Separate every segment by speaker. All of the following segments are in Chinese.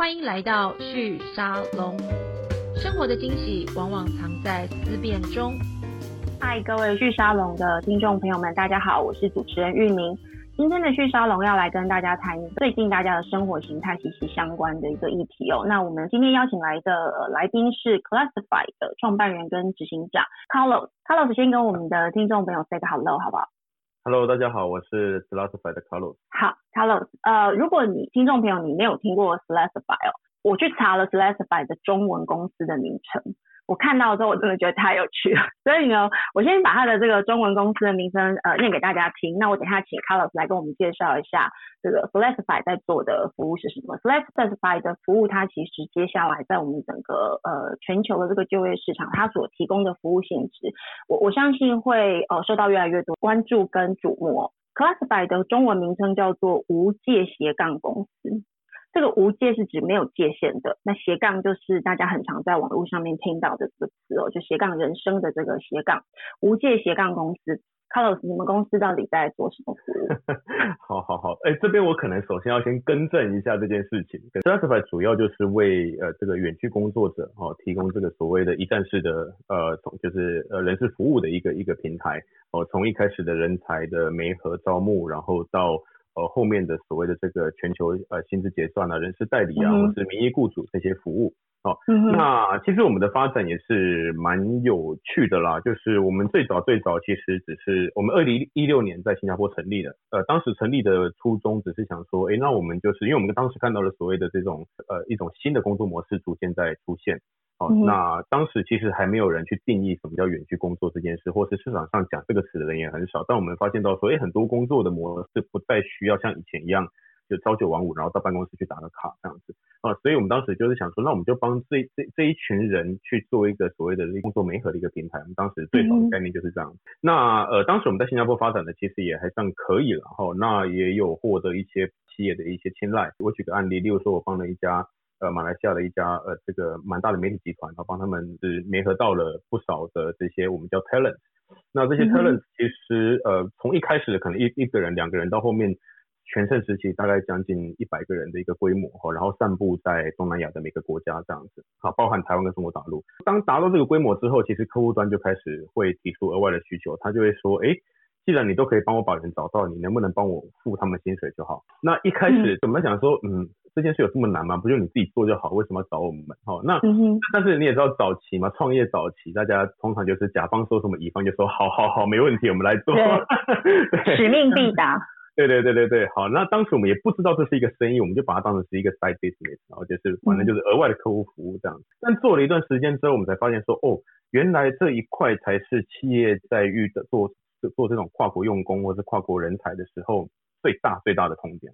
Speaker 1: 欢迎来到旭沙龙。生活的惊喜往往藏在思辨中。
Speaker 2: 嗨，各位旭沙龙的听众朋友们，大家好，我是主持人玉明。今天的旭沙龙要来跟大家谈最近大家的生活形态息息相关的一个议题哦。那我们今天邀请来的来宾是 Classify 的创办人跟执行长 Carlos。Carlos 先跟我们的听众朋友 say 个 hello 好不好
Speaker 3: ？Hello，大家好，我是 Slasify 的 Carlos。
Speaker 2: 好，Carlos，呃，如果你听众朋友你没有听过 Slasify 哦，我去查了 Classify 的中文公司的名称。我看到之后，我真的觉得太有趣了。所以呢，我先把它的这个中文公司的名称呃念给大家听。那我等下请 Carlos 来跟我们介绍一下这个 Flexify 在做的服务是什么。Flexify 的服务，它其实接下来在我们整个呃全球的这个就业市场，它所提供的服务性质，我我相信会呃受到越来越多关注跟瞩目。Classify 的中文名称叫做无界斜杠公司。这个无界是指没有界限的，那斜杠就是大家很常在网络上面听到的这个词哦，就斜杠人生的这个斜杠，无界斜杠公司，Carlos，你们公司到底在做什么服务？
Speaker 3: 好 好好，哎，这边我可能首先要先更正一下这件事情。S t r a s t i f y 主要就是为呃这个远距工作者哦提供这个所谓的一站式的呃从就是呃人事服务的一个一个平台。哦，从一开始的人才的媒合招募，然后到呃，后面的所谓的这个全球呃薪资结算啊、人事代理啊，或是名义雇主这些服务，哦，那其实我们的发展也是蛮有趣的啦。就是我们最早最早其实只是我们二零一六年在新加坡成立的，呃，当时成立的初衷只是想说，哎，那我们就是因为我们当时看到了所谓的这种呃一种新的工作模式逐渐在出现。哦，那当时其实还没有人去定义什么叫远距工作这件事，或是市场上讲这个词的人也很少。但我们发现到说，哎，很多工作的模式不再需要像以前一样，就朝九晚五，然后到办公室去打个卡这样子。啊，所以我们当时就是想说，那我们就帮这这这一群人去做一个所谓的工作媒合的一个平台。我们当时最早的概念就是这样。那呃，当时我们在新加坡发展的其实也还算可以了哈。那也有获得一些企业的一些青睐。我举个案例，例如说我帮了一家。呃，马来西亚的一家呃，这个蛮大的媒体集团，然后帮他们是联合到了不少的这些我们叫 talent。那这些 talent 其实呃，从一开始可能一一个人、两个人，到后面全盛时期大概将近一百个人的一个规模哈，然后散布在东南亚的每个国家这样子，好，包含台湾跟中国大陆。当达到这个规模之后，其实客户端就开始会提出额外的需求，他就会说，哎。既然你都可以帮我把人找到，你能不能帮我付他们薪水就好？那一开始怎么想说，嗯，这件事有这么难吗？不就你自己做就好？为什么要找我们？好，那但是你也知道早期嘛，创业早期，大家通常就是甲方说什么，乙方就说好好好，没问题，我们来做。
Speaker 2: 使命必达。
Speaker 3: 对对对对对，好，那当时我们也不知道这是一个生意，我们就把它当成是一个 side business，然后就是反正就是额外的客户服务这样。但做了一段时间之后，我们才发现说，哦，原来这一块才是企业在遇的做。做这种跨国用工或是跨国人才的时候，最大最大的痛点。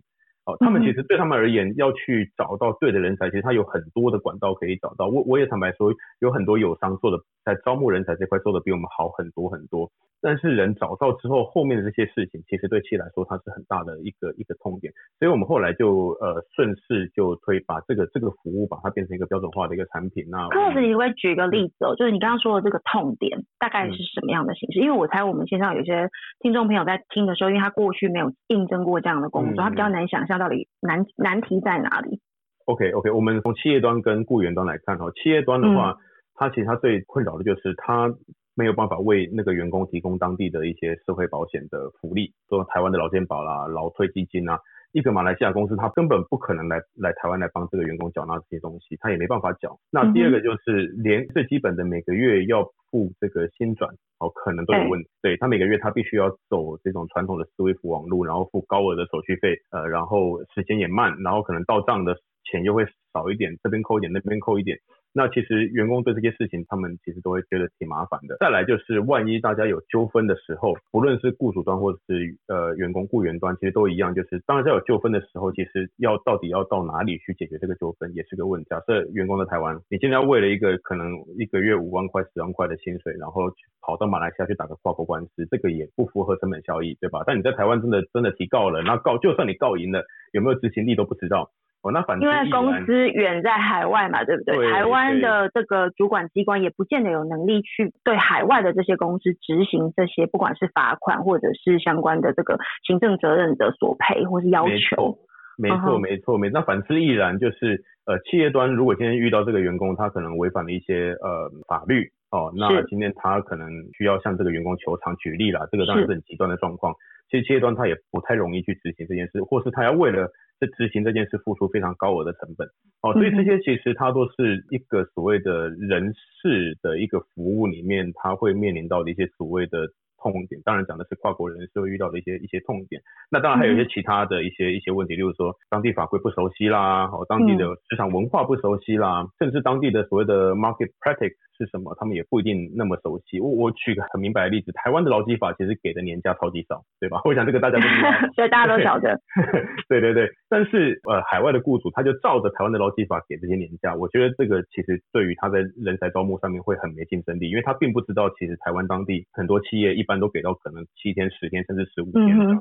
Speaker 3: 哦，他们其实对他们而言，要去找到对的人才，其实他有很多的管道可以找到。我我也坦白说，有很多友商做的在招募人才这块做的比我们好很多很多。但是人找到之后，后面的这些事情，其实对企业来说，它是很大的一个一个痛点。所以我们后来就呃顺势就推把这个这个服务把它变成一个标准化的一个产品。那
Speaker 2: 柯老师，你会举一个例子哦，就是你刚刚说的这个痛点大概是什么样的形式？因为我猜我们线上有些听众朋友在听的时候，因为他过去没有应征过这样的工作，他比较难想象到底难难题在哪里。
Speaker 3: OK OK，我们从企业端跟雇员端来看哦，企业端的话，它其实它最困扰的就是它。没有办法为那个员工提供当地的一些社会保险的福利，说台湾的劳健保啦、劳退基金啊，一个马来西亚公司他根本不可能来来台湾来帮这个员工缴纳这些东西，他也没办法缴。那第二个就是连最基本的每个月要付这个薪转，哦，可能都有问题。对他每个月他必须要走这种传统的思维服网路，然后付高额的手续费，呃，然后时间也慢，然后可能到账的钱又会少一点，这边扣一点，那边扣一点。那其实员工对这些事情，他们其实都会觉得挺麻烦的。再来就是，万一大家有纠纷的时候，不论是雇主端或者是呃员工雇员端，其实都一样，就是当在有纠纷的时候，其实要到底要到哪里去解决这个纠纷，也是个问题。假设员工在台湾，你现在为了一个可能一个月五万块、十万块的薪水，然后跑到马来西亚去打个跨国官司，这个也不符合成本效益，对吧？但你在台湾真的真的提告了，那告就算你告赢了，有没有执行力都不知道。那反
Speaker 2: 因为公司远在海外嘛，对不对？台湾的这个主管机关也不见得有能力去对海外的这些公司执行这些，不管是罚款或者是相关的这个行政责任的索赔或是要求。
Speaker 3: 没错，没错，没。那反之亦然，就是呃，企业端如果今天遇到这个员工，他可能违反了一些呃法律哦，那今天他可能需要向这个员工求偿。举例啦，这个当然是很极端的状况。其实企业端他也不太容易去执行这件事，或是他要为了这执行这件事付出非常高额的成本哦，所以这些其实它都是一个所谓的人事的一个服务里面，它会面临到的一些所谓的。痛点当然讲的是跨国人士会遇到的一些一些痛点，那当然还有一些其他的一些一些问题，例如说当地法规不熟悉啦，哦，当地的市场文化不熟悉啦，甚至当地的所谓的 market practice。是什么？他们也不一定那么熟悉。我我举个很明白的例子，台湾的劳基法其实给的年假超级少，对吧？我想这个大家都知道，
Speaker 2: 所以大家都晓得。
Speaker 3: 对对对，但是呃，海外的雇主他就照着台湾的劳基法给这些年假，我觉得这个其实对于他在人才招募上面会很没竞争力，因为他并不知道其实台湾当地很多企业一般都给到可能七天、十天甚至十五天。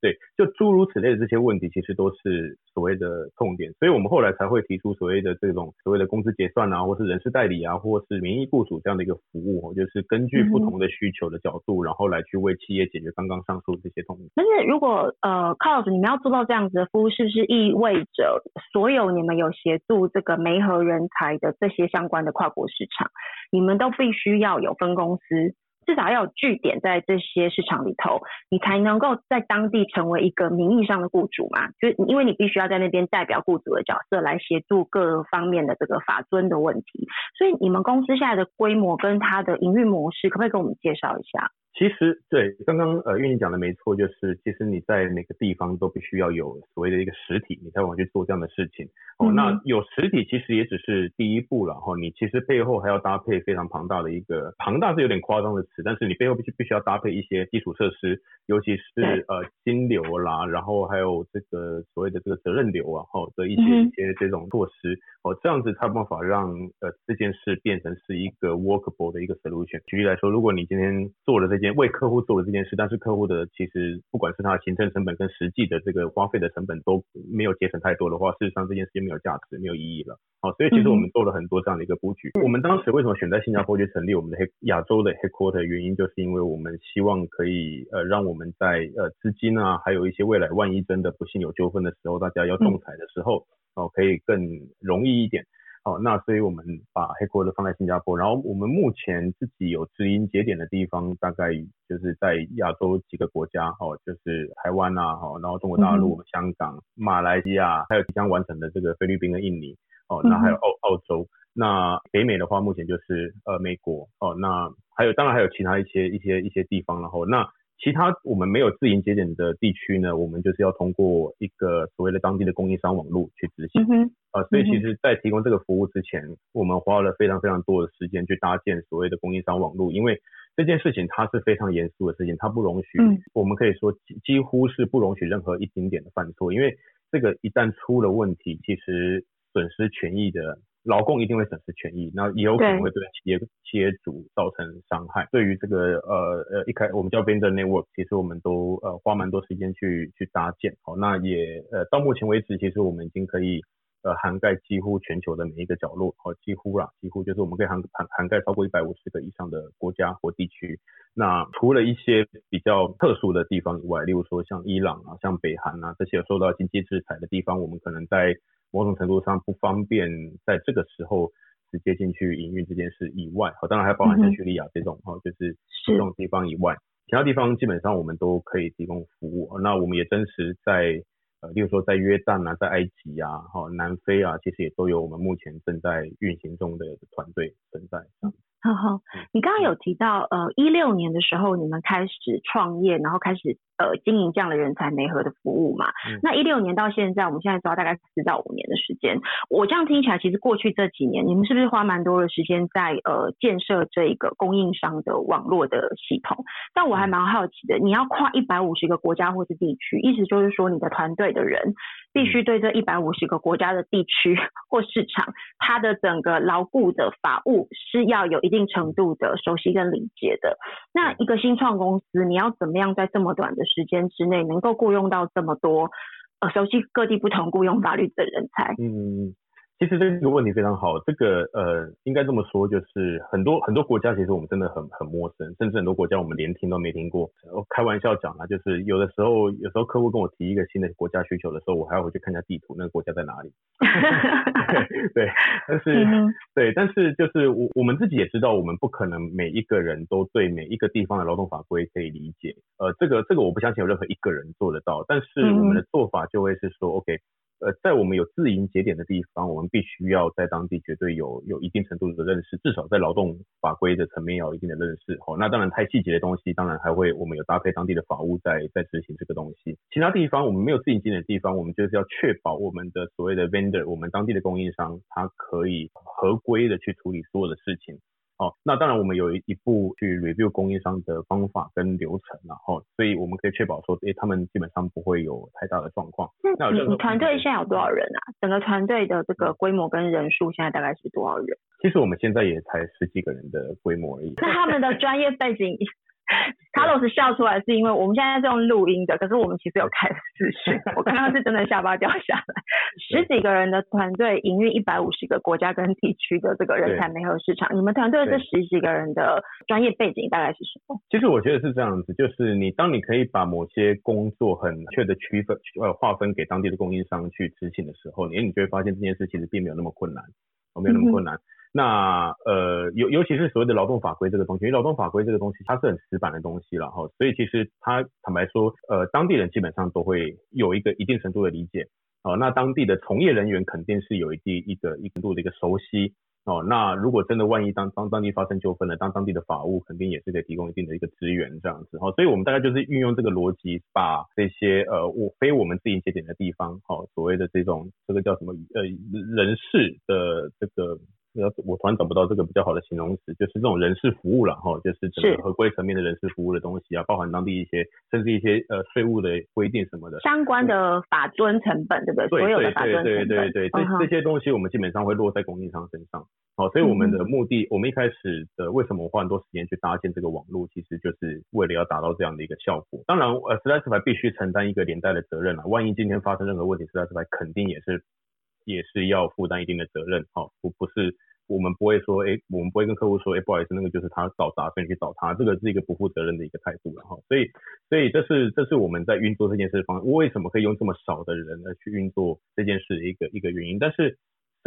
Speaker 3: 对，就诸如此类的这些问题，其实都是所谓的痛点，所以我们后来才会提出所谓的这种所谓的工资结算啊，或是人事代理啊，或是名义雇主这样的一个服务，就是根据不同的需求的角度，然后来去为企业解决刚刚上述这些痛点。
Speaker 2: 但是如果呃，Carlos，你们要做到这样子的服务，是不是意味着所有你们有协助这个媒合人才的这些相关的跨国市场，你们都必须要有分公司？至少要有据点在这些市场里头，你才能够在当地成为一个名义上的雇主嘛？就因为你必须要在那边代表雇主的角色来协助各方面的这个法尊的问题。所以你们公司现在的规模跟它的营运模式，可不可以跟我们介绍一下？
Speaker 3: 其实对刚刚呃运营讲的没错，就是其实你在每个地方都必须要有所谓的一个实体，你才往去做这样的事情。哦，那有实体其实也只是第一步了哈，你其实背后还要搭配非常庞大的一个庞大是有点夸张的词，但是你背后必须必须要搭配一些基础设施，尤其是呃金流啦，然后还有这个所谓的这个责任流啊，哈的一些一些这种措施，哦这样子才有办法让呃这件事变成是一个 workable 的一个 solution。举例来说，如果你今天做了这件为客户做了这件事，但是客户的其实不管是他的行政成本跟实际的这个花费的成本都没有节省太多的话，事实上这件事情没有价值，没有意义了。好，所以其实我们做了很多这样的一个布局。我们当时为什么选在新加坡去成立我们的黑亚洲的 headquarter？原因就是因为我们希望可以呃让我们在呃资金啊，还有一些未来万一真的不幸有纠纷的时候，大家要仲裁的时候，哦可以更容易一点。哦，那所以我们把黑锅的放在新加坡，然后我们目前自己有直营节点的地方，大概就是在亚洲几个国家，哦，就是台湾啊，哦，然后中国大陆、香港、马来西亚，还有即将完成的这个菲律宾跟印尼，哦，那还有澳澳洲，那北美的话，目前就是呃美国，哦，那还有当然还有其他一些一些一些地方，然后那。其他我们没有自营节点的地区呢，我们就是要通过一个所谓的当地的供应商网络去执行。啊，所以其实，在提供这个服务之前，我们花了非常非常多的时间去搭建所谓的供应商网络，因为这件事情它是非常严肃的事情，它不容许，我们可以说几几乎是不容许任何一丁点的犯错，因为这个一旦出了问题，其实损失权益的。劳工一定会损失权益，那也有可能会对企业企业主造成伤害。对于这个呃呃一开我们叫 vendor network，其实我们都呃花蛮多时间去去搭建。好，那也呃到目前为止，其实我们已经可以呃涵盖几乎全球的每一个角落。好，几乎啦，几乎就是我们可以涵涵涵盖超过一百五十个以上的国家或地区。那除了一些比较特殊的地方以外，例如说像伊朗啊、像北韩啊这些受到经济制裁的地方，我们可能在某种程度上不方便在这个时候直接进去营运这件事以外，好，当然还包含像叙利亚这种哈，就是这种地方以外，其他地方基本上我们都可以提供服务。那我们也真实在呃，例如说在约旦啊，在埃及啊，哈，南非啊，其实也都有我们目前正在运行中的团队存在。
Speaker 2: 好好，你刚刚有提到呃，一六年的时候你们开始创业，然后开始。呃，经营这样的人才媒合的服务嘛，那一六年到现在，我们现在知道大概四到五年的时间。我这样听起来，其实过去这几年，你们是不是花蛮多的时间在呃建设这个供应商的网络的系统？但我还蛮好奇的，你要跨一百五十个国家或是地区，意思就是说，你的团队的人必须对这一百五十个国家的地区 或市场，它的整个牢固的法务是要有一定程度的熟悉跟理解的。那一个新创公司，你要怎么样在这么短的时间之内能够雇佣到这么多呃熟悉各地不同雇佣法律的人才。
Speaker 3: 嗯，其实这个问题非常好，这个呃，应该这么说，就是很多很多国家，其实我们真的很很陌生，甚至很多国家我们连听都没听过。我开玩笑讲啊，就是有的时候，有时候客户跟我提一个新的国家需求的时候，我还要回去看一下地图，那个国家在哪里。对，但是对，但是就是我我们自己也知道，我们不可能每一个人都对每一个地方的劳动法规可以理解。呃，这个这个我不相信有任何一个人做得到，但是我们的做法就会是说，OK。呃，在我们有自营节点的地方，我们必须要在当地绝对有有一定程度的认识，至少在劳动法规的层面要有一定的认识。好，那当然太细节的东西，当然还会我们有搭配当地的法务在在执行这个东西。其他地方我们没有自营节点的地方，我们就是要确保我们的所谓的 vendor，我们当地的供应商，他可以合规的去处理所有的事情。哦，那当然我们有一一步去 review 供应商的方法跟流程，然后，所以我们可以确保说，诶，他们基本上不会有太大的状况。
Speaker 2: 那你团队现在有多少人啊？整个团队的这个规模跟人数现在大概是多少人？
Speaker 3: 其实我们现在也才十几个人的规模而已。
Speaker 2: 那他们的专业背景 Carlos 笑出来是因为我们现在是用录音的，可是我们其实有开视讯。我刚刚是真的下巴掉下来。十几个人的团队营运一百五十个国家跟地区的这个人才媒合市场，你们团队这十几个人的专业背景大概是什么？
Speaker 3: 其实我觉得是这样子，就是你当你可以把某些工作很确的区分呃划分给当地的供应商去执行的时候，你你就会发现这件事其实并没有那么困难，没有那么困难。那呃，尤尤其是所谓的劳动法规这个东西，因为劳动法规这个东西它是很死板的东西了哈，所以其实它坦白说，呃，当地人基本上都会有一个一定程度的理解，哦，那当地的从业人员肯定是有一定一个一定度的一个熟悉，哦，那如果真的万一当当当地发生纠纷了，当当地的法务肯定也是可以提供一定的一个资源这样子，哈，所以我们大概就是运用这个逻辑，把这些呃我非我们自营节点的地方，好，所谓的这种这个叫什么呃人事的这个。我突然找不到这个比较好的形容词，就是这种人事服务了哈，就是整个合规层面的人事服务的东西啊，包含当地一些甚至一些呃税务的规定什么的，
Speaker 2: 相关的法遵成本，对不对？所有的法遵成本，
Speaker 3: 对对对对，这这些东西我们基本上会落在供应商身上。好，所以我们的目的，我们一开始的为什么花很多时间去搭建这个网络，其实就是为了要达到这样的一个效果。当然，呃 s l a s f y 必须承担一个连带的责任了，万一今天发生任何问题 s l a s f y 肯定也是也是要负担一定的责任。好，不不是。我们不会说，哎，我们不会跟客户说，哎，不好意思，那个就是他找茬，所以你去找他，这个是一个不负责任的一个态度了哈。所以，所以这是这是我们在运作这件事方，为什么可以用这么少的人来去运作这件事的一个一个原因，但是。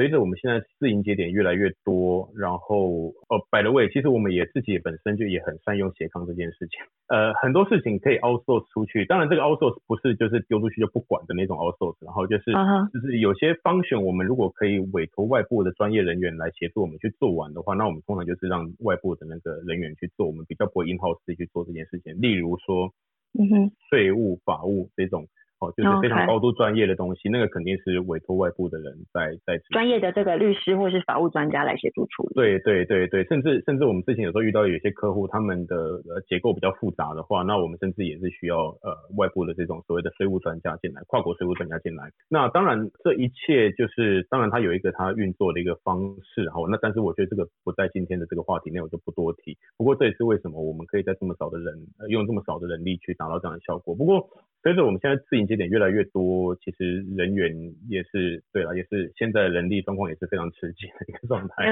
Speaker 3: 随着我们现在自营节点越来越多，然后哦，by the way，其实我们也自己本身就也很善用斜杠这件事情。呃，很多事情可以 outsource 出去，当然这个 outsource 不是就是丢出去就不管的那种 outsource，然后就是就是有些方选我们如果可以委托外部的专业人员来协助我们去做完的话，那我们通常就是让外部的那个人员去做，我们比较不会 in house 去做这件事情。例如说，嗯哼，税务、法务这种。哦，就是非常高度专业的东西，那个肯定是委托外部的人在在
Speaker 2: 专业的这个律师或是法务专家来协助处理。
Speaker 3: 对对对对，甚至甚至我们之前有时候遇到有些客户，他们的呃结构比较复杂的话，那我们甚至也是需要呃外部的这种所谓的税务专家进来，跨国税务专家进来。那当然这一切就是当然它有一个它运作的一个方式，哈。那但是我觉得这个不在今天的这个话题内，我就不多提。不过这也是为什么我们可以在这么少的人用这么少的人力去达到这样的效果。不过随着我们现在自营节点越来越多，其实人员也是对了，也是现在人力状况也是非常吃紧的一个状态。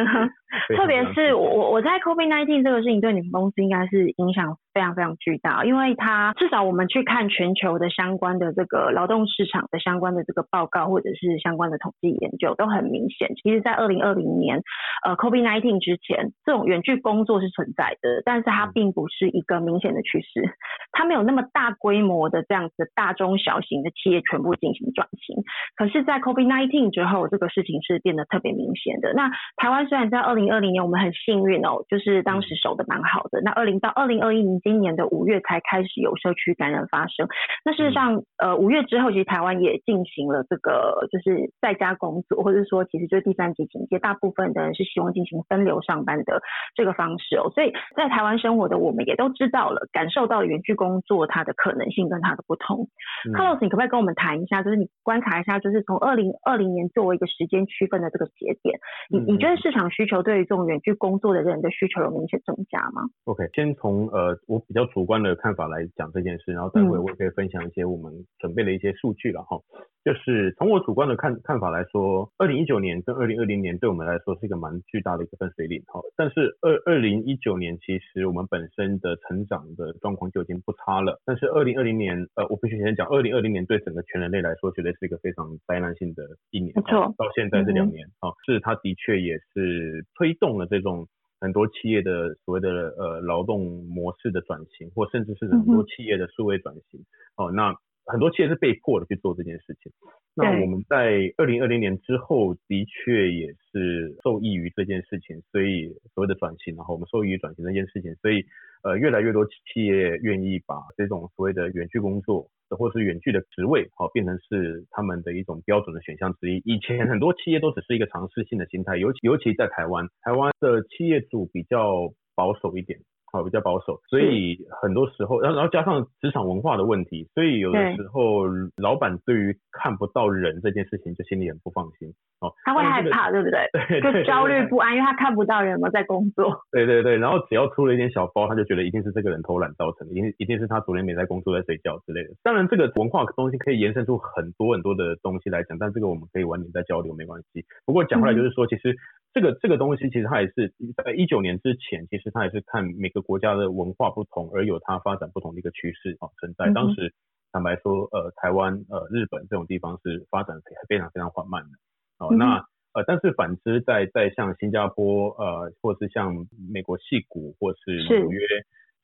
Speaker 2: 特别是我我在 COVID nineteen 这个事情对你们公司应该是影响非常非常巨大，因为它至少我们去看全球的相关的这个劳动市场的相关的这个报告或者是相关的统计研究都很明显。其实，在二零二零年呃 COVID nineteen 之前，这种远距工作是存在的，但是它并不是一个明显的趋势，它没有那么大规模的这样。大中小型的企业全部进行转型，可是，在 COVID-19 之后，这个事情是变得特别明显的。那台湾虽然在二零二零年我们很幸运哦，就是当时守的蛮好的。那二零到二零二一年今年的五月才开始有社区感染发生。那事实上，呃，五月之后，其实台湾也进行了这个就是在家工作，或者说，其实就是第三级警戒，大部分的人是希望进行分流上班的这个方式哦。所以在台湾生活的我们也都知道了，感受到了远距工作它的可能性跟它的不同。同。Carlos，你可不可以跟我们谈一下，就是你观察一下，就是从二零二零年作为一个时间区分的这个节点，你你觉得市场需求对于这种远距工作的人的需求有明显增加吗
Speaker 3: ？OK，先从呃我比较主观的看法来讲这件事，然后待会我也可以分享一些我们准备的一些数据了哈。就是从我主观的看看法来说，二零一九年跟二零二零年对我们来说是一个蛮巨大的一个分水岭哈。但是二二零一九年其实我们本身的成长的状况就已经不差了。但是二零二零年，呃，我必须先讲，二零二零年对整个全人类来说绝对是一个非常灾难性的一年。
Speaker 2: 没错。
Speaker 3: 到现在这两年啊，是它的确也是推动了这种很多企业的所谓的呃劳动模式的转型，或甚至是很多企业的数位转型。哦，那。很多企业是被迫的去做这件事情。那我们在二零二零年之后，的确也是受益于这件事情，所以所谓的转型，然后我们受益于转型这件事情，所以呃，越来越多企业愿意把这种所谓的远距工作，或是远距的职位，好变成是他们的一种标准的选项之一。以前很多企业都只是一个尝试性的心态，尤其尤其在台湾，台湾的企业主比较保守一点。好，比较保守，所以很多时候，然后然后加上职场文化的问题，所以有的时候老板对于看不到人这件事情就心里很不放心。哦，
Speaker 2: 他会害怕，对不对？
Speaker 3: 对，
Speaker 2: 就焦虑不安，因为他看不到人嘛，在工作。
Speaker 3: 对对对，然后只要出了一点小包，他就觉得一定是这个人偷懒造成的，一定一定是他昨天没在工作，在睡觉之类的。当然，这个文化东西可以延伸出很多很多的东西来讲，但这个我们可以晚点再交流，没关系。不过讲回来就是说，其实这个这个东西其实它也是在一九年之前，其实它也是看每个国家的文化不同而有它发展不同的一个趋势啊存在。当时坦白说，呃，台湾、呃，日本这种地方是发展非常非常缓慢的。哦，那呃，但是反之，在在像新加坡，呃，或是像美国戏谷，或是纽约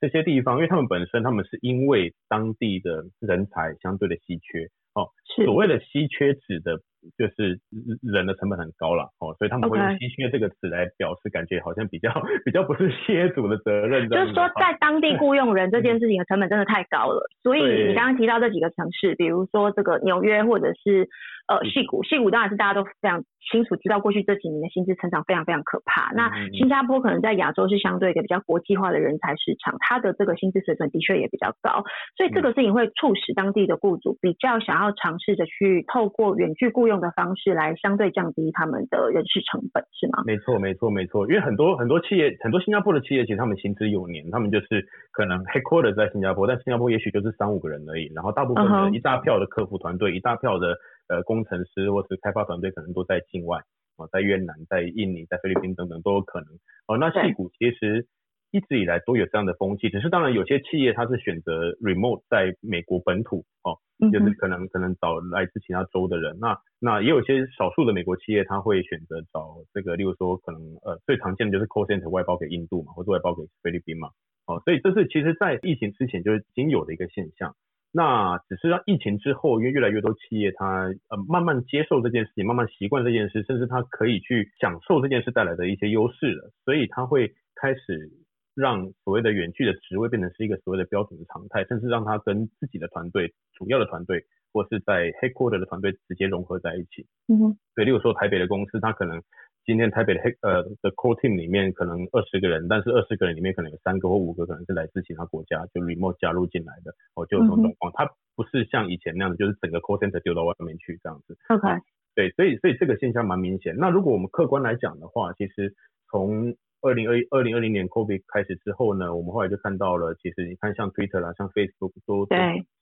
Speaker 3: 这些地方，因为他们本身他们是因为当地的人才相对的稀缺，哦，所谓的稀缺指的。就是人的成本很高了哦，所以他们会用“稀缺”这个词来表示，感觉好像比较比较不是企业主的责任。
Speaker 2: 就是说，在当地雇佣人 这件事情的成本真的太高了。所以你刚刚提到这几个城市，比如说这个纽约或者是呃戏谷，戏谷当然是大家都非常清楚知道，过去这几年的薪资成长非常非常可怕。那新加坡可能在亚洲是相对一个比较国际化的人才市场，它的这个薪资水准的确也比较高，所以这个事情会促使当地的雇主比较想要尝试着去透过远距雇佣。的方式来相对降低他们的人事成本是吗？
Speaker 3: 没错，没错，没错。因为很多很多企业，很多新加坡的企业，其实他们行之有年，他们就是可能 headquarter 在新加坡，但新加坡也许就是三五个人而已。然后大部分的一大票的客服团队，一大票的呃工程师或是开发团队，可能都在境外哦，在越南、在印尼、在菲律宾等等都有可能。哦，那戏股其实。一直以来都有这样的风气，只是当然有些企业它是选择 remote 在美国本土哦，就是可能可能找来自其他州的人。那那也有些少数的美国企业，他会选择找这个，例如说可能呃最常见的就是 call center 外包给印度嘛，或者外包给菲律宾嘛。哦，所以这是其实在疫情之前就已经有的一个现象。那只是让疫情之后，因为越来越多企业它呃慢慢接受这件事情，慢慢习惯这件事，甚至它可以去享受这件事带来的一些优势了，所以它会开始。让所谓的远距的职位变成是一个所谓的标准的常态，甚至让他跟自己的团队、主要的团队，或是在 headquarter 的团队直接融合在一起。嗯哼。对，例如说台北的公司，它可能今天台北的 head 呃的 core team 里面可能二十个人，但是二十个人里面可能有三个或五个可能是来自其他国家，就 remote 加入进来的，哦，就有这种状况。它不是像以前那样子，就是整个 core center 丢到外面去这样子。
Speaker 2: OK。
Speaker 3: 对，所以所以这个现象蛮明显。那如果我们客观来讲的话，其实从二零二二零二零年 COVID 开始之后呢，我们后来就看到了，其实你看像 Twitter 啦，像 Facebook 都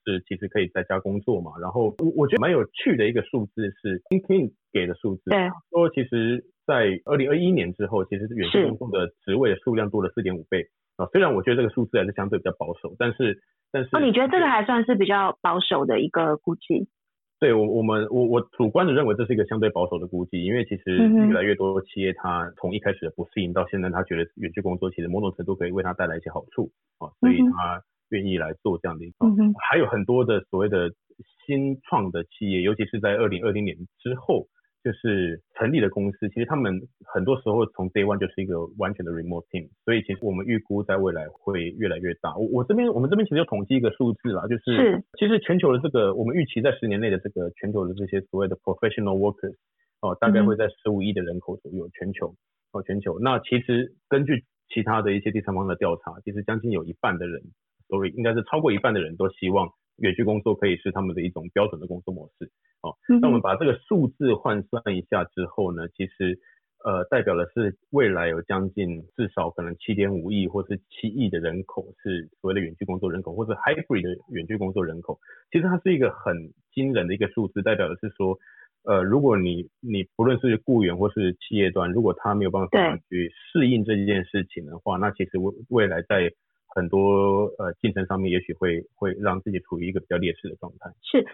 Speaker 3: 是其实可以在家工作嘛。然后我我觉得蛮有趣的一个数字是 LinkedIn 给的数字，说其实在二零二一年之后，其实远程工作的职位的数量多了四点五倍啊。虽然我觉得这个数字还是相对比较保守，但是但是
Speaker 2: 哦，你觉得这个还算是比较保守的一个估计？
Speaker 3: 对我，我们我我主观的认为这是一个相对保守的估计，因为其实越来越多企业，它从一开始的不适应到现在，他觉得远距工作其实某种程度可以为他带来一些好处啊，所以他愿意来做这样的一个。还有很多的所谓的新创的企业，尤其是在二零二零年之后。就是成立的公司，其实他们很多时候从 day one 就是一个完全的 remote team，所以其实我们预估在未来会越来越大。我我这边我们这边其实有统计一个数字啦，就是其实全球的这个我们预期在十年内的这个全球的这些所谓的 professional workers 哦，大概会在十五亿的人口左右，全球哦全球。那其实根据其他的一些第三方的调查，其实将近有一半的人，sorry 应该是超过一半的人都希望远距工作可以是他们的一种标准的工作模式。哦，那我们把这个数字换算一下之后呢，其实呃代表的是未来有将近至少可能七点五亿或是七亿的人口是所谓的远距工作人口，或者 hybrid 的远距工作人口。其实它是一个很惊人的一个数字，代表的是说。呃，如果你你不论是雇员或是企业端，如果他没有办法去适应这件事情的话，那其实未未来在很多呃进程上面，也许会会让自己处于一个比较劣势的状态。
Speaker 2: 是。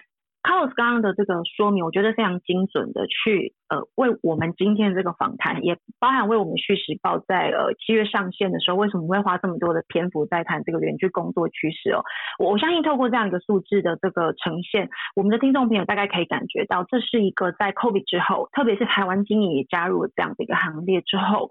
Speaker 2: Carlos 刚刚的这个说明，我觉得非常精准的去呃为我们今天这个访谈，也包含为我们《续时报》在呃七月上线的时候，为什么会花这么多的篇幅在谈这个远距工作趋势哦？我我相信透过这样一个数字的这个呈现，我们的听众朋友大概可以感觉到，这是一个在 COVID 之后，特别是台湾经营也加入了这样的一个行列之后。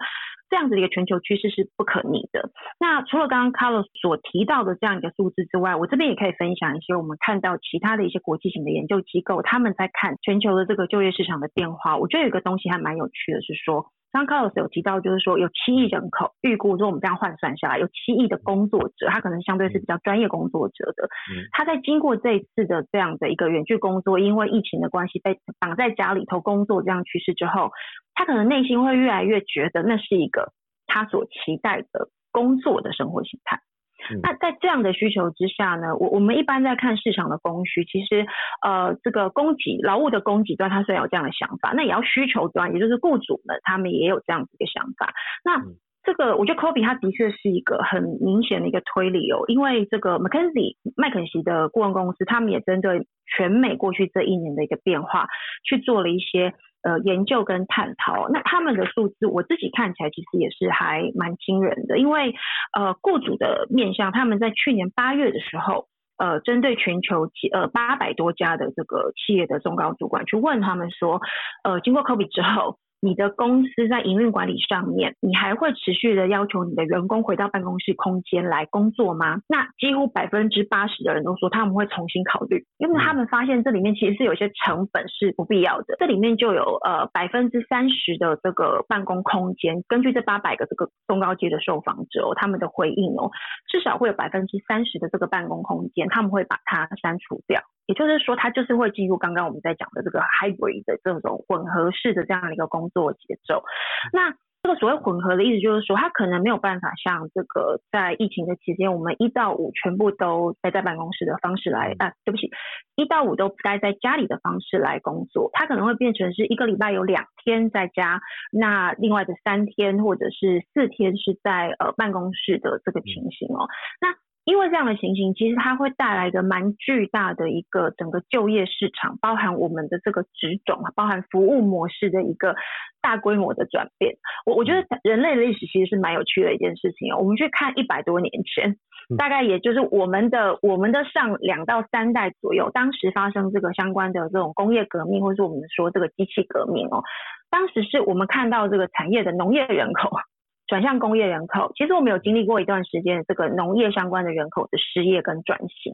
Speaker 2: 这样子的一个全球趋势是不可逆的。那除了刚刚 Carlos 所提到的这样一个数字之外，我这边也可以分享一些我们看到其他的一些国际型的研究机构他们在看全球的这个就业市场的变化。我觉得有一个东西还蛮有趣的，是说。刚 Carlos 有提到，就是说有七亿人口，预估说我们这样换算下来，有七亿的工作者，他可能相对是比较专业工作者的。他在经过这一次的这样的一个远距工作，因为疫情的关系被绑在家里头工作这样趋势之后，他可能内心会越来越觉得那是一个他所期待的工作的生活形态。那在这样的需求之下呢，我我们一般在看市场的供需，其实呃这个供给劳务的供给端，它虽然有这样的想法，那也要需求端，也就是雇主们他们也有这样子的想法。那这个我觉得 Kobe 他的确是一个很明显的一个推理哦，因为这个 McKinsey 麦肯锡的顾问公司，他们也针对全美过去这一年的一个变化去做了一些。呃，研究跟探讨，那他们的数字我自己看起来其实也是还蛮惊人的，因为呃，雇主的面向，他们在去年八月的时候，呃，针对全球企呃八百多家的这个企业的中高主管去问他们说，呃，经过 COVID 之后。你的公司在营运管理上面，你还会持续的要求你的员工回到办公室空间来工作吗？那几乎百分之八十的人都说他们会重新考虑，因为他们发现这里面其实是有些成本是不必要的。这里面就有呃百分之三十的这个办公空间，根据这八百个这个中高阶的受访者哦，他们的回应哦，至少会有百分之三十的这个办公空间，他们会把它删除掉。也就是说，它就是会进入刚刚我们在讲的这个 hybrid 的这种混合式的这样的一个工作节奏。那这个所谓混合的意思，就是说它可能没有办法像这个在疫情的期间，我们一到五全部都待在办公室的方式来啊，对不起，一到五都待在家里的方式来工作。它可能会变成是一个礼拜有两天在家，那另外的三天或者是四天是在呃办公室的这个情形哦。那因为这样的情形，其实它会带来一个蛮巨大的一个整个就业市场，包含我们的这个职种，包含服务模式的一个大规模的转变。我我觉得人类的历史其实是蛮有趣的一件事情哦。我们去看一百多年前，大概也就是我们的我们的上两到三代左右，当时发生这个相关的这种工业革命，或是我们说这个机器革命哦，当时是我们看到这个产业的农业人口。转向工业人口，其实我们有经历过一段时间这个农业相关的人口的失业跟转型。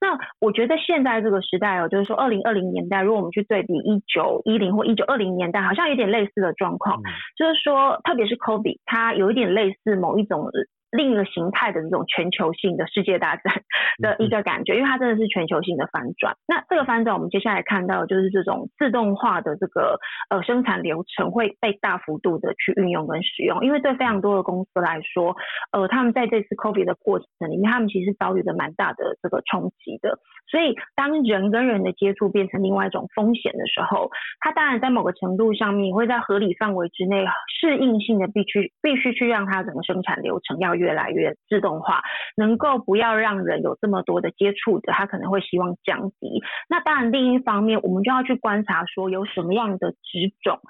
Speaker 2: 那我觉得现在这个时代哦，就是说二零二零年代，如果我们去对比一九一零或一九二零年代，好像有点类似的状况，就是说，特别是 COVID，它有一点类似某一种。另一个形态的这种全球性的世界大战的一个感觉，因为它真的是全球性的反转。那这个反转，我们接下来看到就是这种自动化的这个呃生产流程会被大幅度的去运用跟使用。因为对非常多的公司来说，呃，他们在这次 COVID 的过程里面，他们其实遭遇了蛮大的这个冲击的。所以，当人跟人的接触变成另外一种风险的时候，它当然在某个程度上面会在合理范围之内适应性的必须必须去让它整个生产流程要越来越自动化，能够不要让人有这么多的接触的，他可能会希望降低。那当然，另一方面，我们就要去观察说有什么样的职种，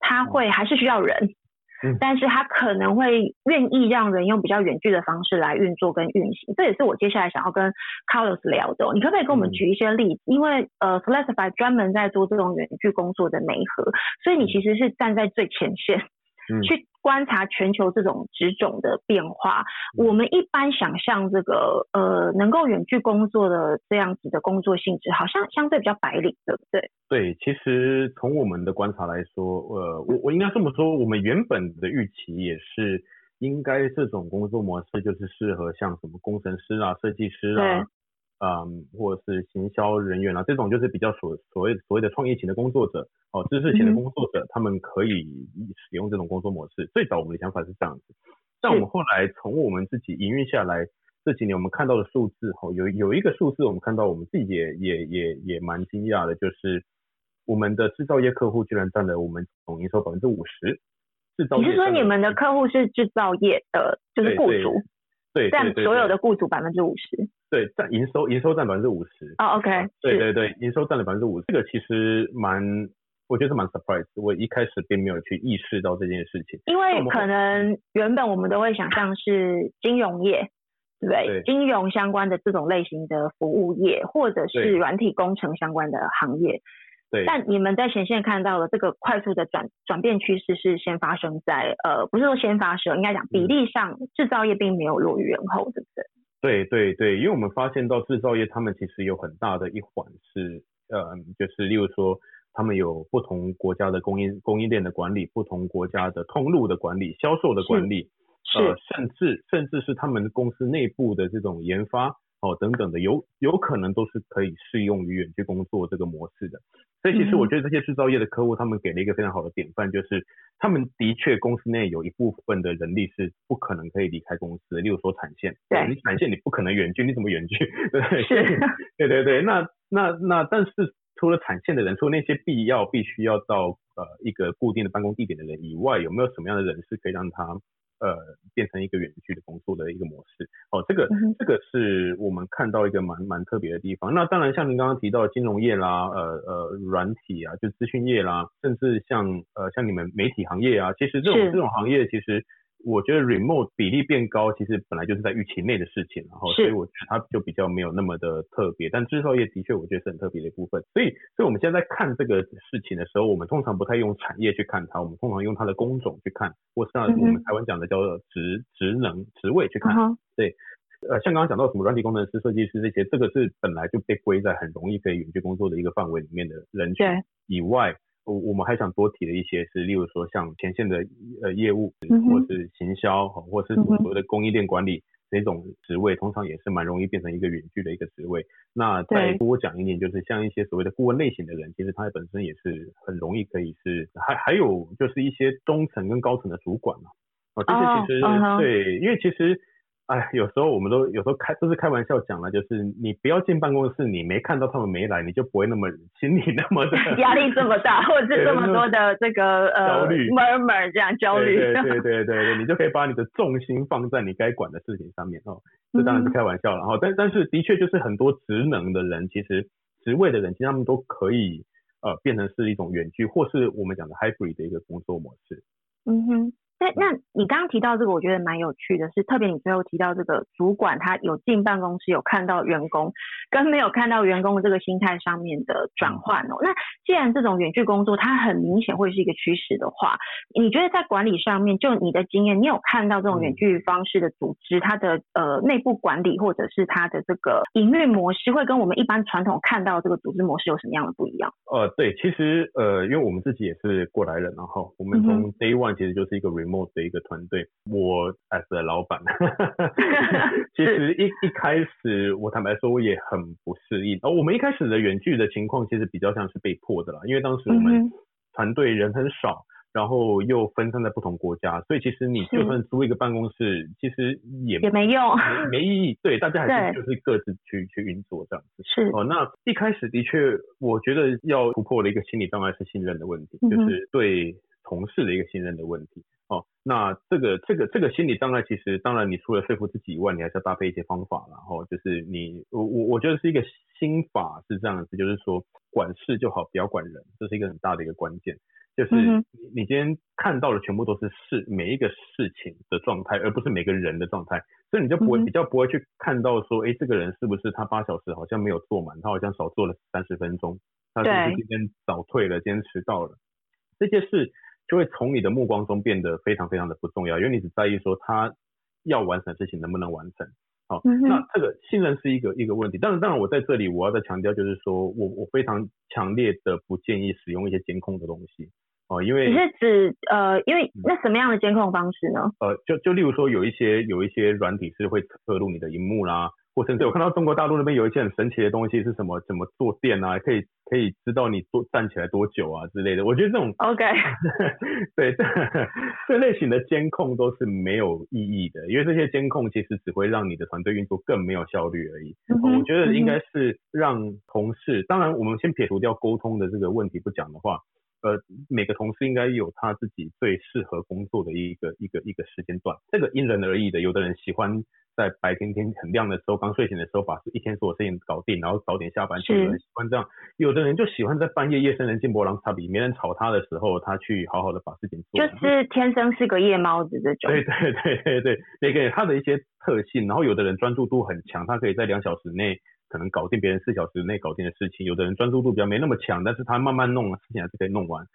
Speaker 2: 他会还是需要人。但是他可能会愿意让人用比较远距的方式来运作跟运行，这也是我接下来想要跟 Carlos 聊的。你可不可以跟我们举一些例子？因为呃 f l e x i f y 专门在做这种远距工作的媒合，所以你其实是站在最前线。去观察全球这种职种的变化，我们一般想象这个呃能够远距工作的这样子的工作性质，好像相对比较白领，对不对？
Speaker 3: 对，其实从我们的观察来说，呃，我我应该这么说，我们原本的预期也是应该这种工作模式就是适合像什么工程师啊、设计师啊。嗯，或者是行销人员啊，这种就是比较所所谓所谓的创业型的工作者，哦，知识型的工作者，他们可以使用这种工作模式。最早我们的想法是这样子，但我们后来从我们自己营运下来这几年，我们看到的数字，哦，有有一个数字，我们看到我们自己也也也也蛮惊讶的，就是我们的制造业客户居然占了我们总营收百分之五十。制造
Speaker 2: 你是说你们的客户是制造业的，就是雇主？
Speaker 3: 对，
Speaker 2: 占所有的雇主百分之五十。
Speaker 3: 对，占营收，营收占百分之五十。
Speaker 2: 哦，OK。
Speaker 3: 对对对，营收占了百分之五十，这个其实蛮，我觉得是蛮 surprise。我一开始并没有去意识到这件事情，
Speaker 2: 因为可能原本我们都会想象是金融业，对不对？金融相关的这种类型的服务业，或者是软体工程相关的行业。但你们在前线看到了这个快速的转转变趋势是先发生在呃，不是说先发生，应该讲比例上制造业并没有落于人后，对不对？
Speaker 3: 对对对，因为我们发现到制造业他们其实有很大的一环是呃，就是例如说他们有不同国家的供应供应链的管理，不同国家的通路的管理，销售的管理，呃，甚至甚至是他们公司内部的这种研发。哦，等等的，有有可能都是可以适用于远距工作这个模式的。所以其实我觉得这些制造业的客户，他们给了一个非常好的典范，就是他们的确公司内有一部分的人力是不可能可以离开公司的，例如说产线，
Speaker 2: 对，
Speaker 3: 你产线你不可能远距，你怎么远距？对，对对对。那那那，但是除了产线的人，除了那些必要必须要到呃一个固定的办公地点的人以外，有没有什么样的人是可以让他？呃，变成一个远距的工作的一个模式，哦，这个这个是我们看到一个蛮蛮特别的地方。那当然，像您刚刚提到金融业啦，呃呃，软体啊，就资讯业啦，甚至像呃像你们媒体行业啊，其实这种这种行业其实。我觉得 remote 比例变高，其实本来就是在预期内的事情，然后所以我觉得它就比较没有那么的特别。但制造业的确，我觉得是很特别的一部分。所以，所以我们现在在看这个事情的时候，我们通常不太用产业去看它，我们通常用它的工种去看，或是我们台湾讲的叫做职职能职位去看。对，呃，像刚刚讲到什么软体工程师、设计师这些，这个是本来就被归在很容易可以远距工作的一个范围里面的人群以外。我我们还想多提的一些是，例如说像前线的呃业务，或是行销，或是所谓的供应链管理这种职位，通常也是蛮容易变成一个远距的一个职位。那再多讲一点，就是像一些所谓的顾问类型的人，其实他本身也是很容易可以是，还还有就是一些中层跟高层的主管嘛，哦，这些其实对，因为其实。哎，有时候我们都有时候开都是开玩笑讲了，就是你不要进办公室，你没看到他们没来，你就不会那么心里那么的
Speaker 2: 压力这么大，或者是这么多的这个呃
Speaker 3: 焦虑
Speaker 2: ，murmur 这样焦虑。
Speaker 3: 对对 对对对，你就可以把你的重心放在你该管的事情上面哦。这当然是开玩笑了哈，但但是的确就是很多职能的人，其实职位的人，其实他们都可以呃变成是一种远距，或是我们讲的 hybrid 的一个工作模式。
Speaker 2: 嗯哼。那那你刚刚提到这个，我觉得蛮有趣的，是特别你最后提到这个主管他有进办公室有看到员工，跟没有看到员工的这个心态上面的转换哦。那既然这种远距工作它很明显会是一个趋势的话，你觉得在管理上面，就你的经验，你有看到这种远距方式的组织，它的呃内部管理或者是它的这个营运模式，会跟我们一般传统看到这个组织模式有什么样的不一样？
Speaker 3: 呃，对，其实呃，因为我们自己也是过来人，然后我们从 day one 其实就是一个 remote 的一个团队，我 as 老板，其实一一开始我坦白说我也很不适应。哦，我们一开始的远距的情况其实比较像是被迫的啦，因为当时我们团队人很少，然后又分散在不同国家，所以其实你就算租一个办公室，其实也
Speaker 2: 也没用，
Speaker 3: 没意义。对，大家还是就是各自去去运作这样子。
Speaker 2: 是。
Speaker 3: 哦，那一开始的确，我觉得要突破的一个心理障碍是信任的问题，就是对同事的一个信任的问题。哦，那这个这个这个心理障碍，其实当然你除了说服自己以外，你还是要搭配一些方法，然后就是你我我我觉得是一个心法是这样子，就是说管事就好，不要管人，这是一个很大的一个关键。就是你今天看到的全部都是事每一个事情的状态，而不是每个人的状态，所以你就不会比较不会去看到说，哎，这个人是不是他八小时好像没有做满，他好像少做了三十分钟，他是不是今天早退了，今天迟到了，这些事。就会从你的目光中变得非常非常的不重要，因为你只在意说他要完成的事情能不能完成。好，那这个信任是一个一个问题。当然，当然我在这里我要再强调，就是说我我非常强烈的不建议使用一些监控的东西。哦，因为
Speaker 2: 你是指呃，因为那什么样的监控方式呢？
Speaker 3: 呃，就就例如说有一些有一些软体是会测录你的荧幕啦，或甚至我看到中国大陆那边有一些很神奇的东西是什么，怎么坐垫啊，可以可以知道你坐站起来多久啊之类的。我觉得这种
Speaker 2: OK，
Speaker 3: 对这这类型的监控都是没有意义的，因为这些监控其实只会让你的团队运作更没有效率而已。我觉得应该是让同事，当然我们先撇除掉沟通的这个问题不讲的话。呃，每个同事应该有他自己最适合工作的一个一个一个时间段，这个因人而异的。有的人喜欢在白天天很亮的时候，刚睡醒的时候把一天所有事情搞定，然后早点下班。有人喜欢这样，有的人就喜欢在半夜夜深人静、波浪塔比没人吵他的时候，他去好好的把事情做。
Speaker 2: 就是天生是个夜猫子这种。
Speaker 3: 对对对对对，每个人他的一些特性，然后有的人专注度很强，他可以在两小时内。可能搞定别人四小时内搞定的事情，有的人专注度比较没那么强，但是他慢慢弄，事情还是可以弄完。